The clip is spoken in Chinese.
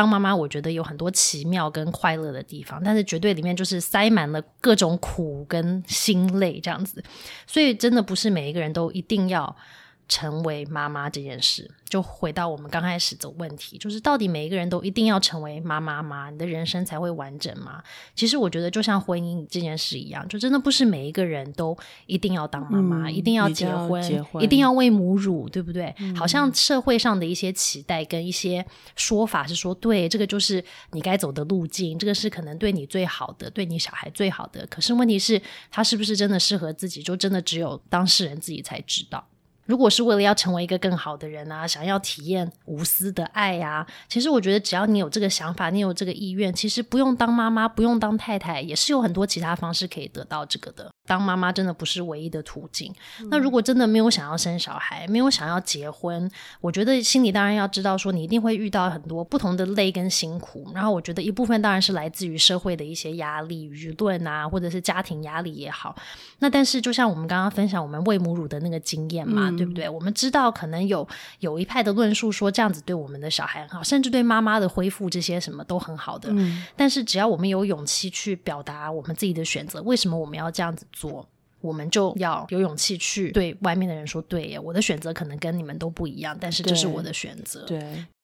当妈妈，我觉得有很多奇妙跟快乐的地方，但是绝对里面就是塞满了各种苦跟心累这样子，所以真的不是每一个人都一定要。成为妈妈这件事，就回到我们刚开始的问题，就是到底每一个人都一定要成为妈妈吗？你的人生才会完整吗？其实我觉得，就像婚姻这件事一样，就真的不是每一个人都一定要当妈妈，一定要结婚，一定要喂母乳，对不对？好像社会上的一些期待跟一些说法是说，对，这个就是你该走的路径，这个是可能对你最好的，对你小孩最好的。可是问题是，他是不是真的适合自己？就真的只有当事人自己才知道。如果是为了要成为一个更好的人啊，想要体验无私的爱呀，其实我觉得只要你有这个想法，你有这个意愿，其实不用当妈妈，不用当太太，也是有很多其他方式可以得到这个的。当妈妈真的不是唯一的途径。那如果真的没有想要生小孩，没有想要结婚，我觉得心里当然要知道，说你一定会遇到很多不同的累跟辛苦。然后我觉得一部分当然是来自于社会的一些压力、舆论啊，或者是家庭压力也好。那但是就像我们刚刚分享我们喂母乳的那个经验嘛，对不对？我们知道可能有有一派的论述说这样子对我们的小孩很好，甚至对妈妈的恢复这些什么都很好的。但是只要我们有勇气去表达我们自己的选择，为什么我们要这样子？做，我们就要有勇气去对外面的人说：“对，我的选择可能跟你们都不一样，但是这是我的选择。”对。